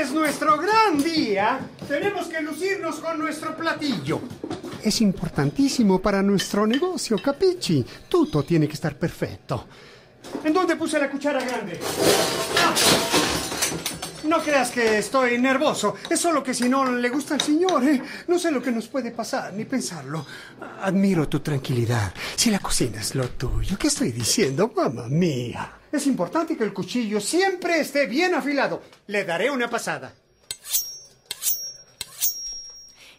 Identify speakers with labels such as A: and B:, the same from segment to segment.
A: Es nuestro gran día. Tenemos que lucirnos con nuestro platillo. Es importantísimo para nuestro negocio, capichi. Todo tiene que estar perfecto. ¿En dónde puse la cuchara grande? Ah. No creas que estoy nervoso. Es solo que si no le gusta al señor, ¿eh? no sé lo que nos puede pasar, ni pensarlo. Admiro tu tranquilidad. Si la cocina es lo tuyo, ¿qué estoy diciendo? Mamma mía. Es importante que el cuchillo siempre esté bien afilado. Le daré una pasada.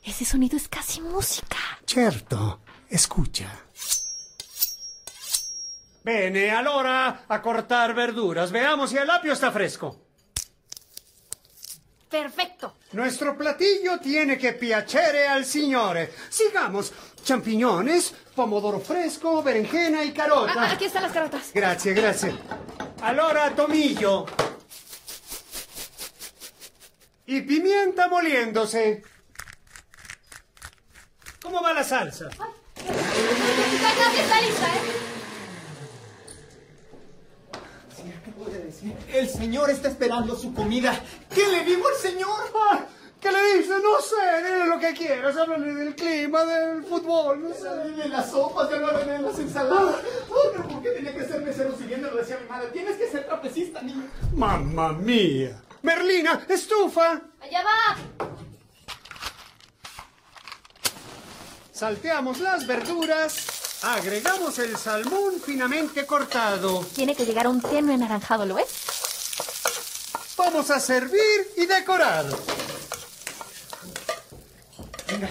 B: Ese sonido es casi música.
A: Certo, escucha. Bene, allora a cortar verduras. Veamos si el apio está fresco.
B: Perfecto.
A: Nuestro platillo tiene que piacere al signore. Sigamos. Champiñones, pomodoro fresco, berenjena y carota.
B: Ah, aquí están las carotas.
A: Grazie, grazie. Allora tomillo. Y pimienta moliéndose. ¿Cómo va la salsa?
B: Casi está lista, ¿eh?
C: El señor está esperando su comida. ¿Qué le digo al señor?
A: Ah, ¿Qué le dice? No sé, dile lo que quieras. Háblale del clima, del fútbol, no sé.
C: de las sopas, de de las ensaladas. Oh, pero ¿por qué tenía que ser mesero siguiendo lo decía mi madre? Tienes que ser trapecista, niño.
A: Mamma mía. Merlina, estufa.
B: Allá va.
A: Salteamos las verduras. Agregamos el salmón finamente cortado.
B: Tiene que llegar a un tenue anaranjado, ¿lo ves?
A: Vamos a servir y decorar.
C: Venga,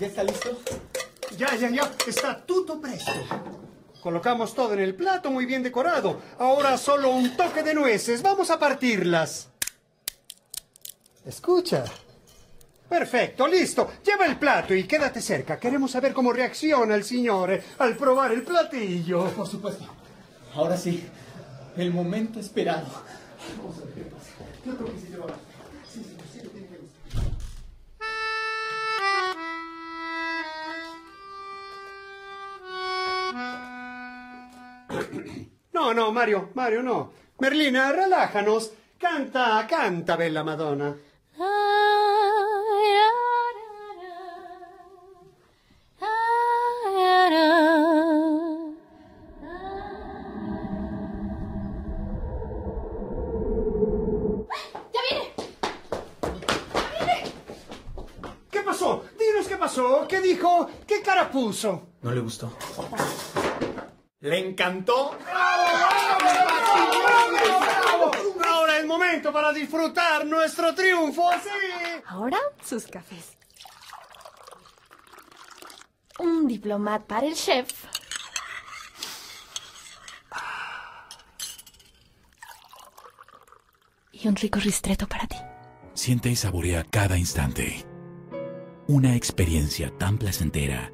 C: ¿ya está listo?
A: Ya, ya, ya. Está todo presto. Colocamos todo en el plato muy bien decorado. Ahora solo un toque de nueces. Vamos a partirlas. Escucha. Perfecto, listo. Lleva el plato y quédate cerca. Queremos saber cómo reacciona el señor al probar el platillo.
C: Por supuesto. Ahora sí, el momento esperado. Vamos a ver qué pasa. Yo creo que sí se va a Sí, sí, sí, tiene que gustar.
A: No, no, Mario, Mario, no. Merlina, relájanos. Canta, canta, bella Madonna. Qué pasó. ¿Qué dijo? ¿Qué cara puso?
C: ¿No le gustó? ¿Le encantó?
A: Ahora es momento para disfrutar nuestro triunfo, sí.
B: Ahora sus cafés. Un diplomat para el chef. Y un rico ristretto para ti.
D: Siente y saborea cada instante. Una experiencia tan placentera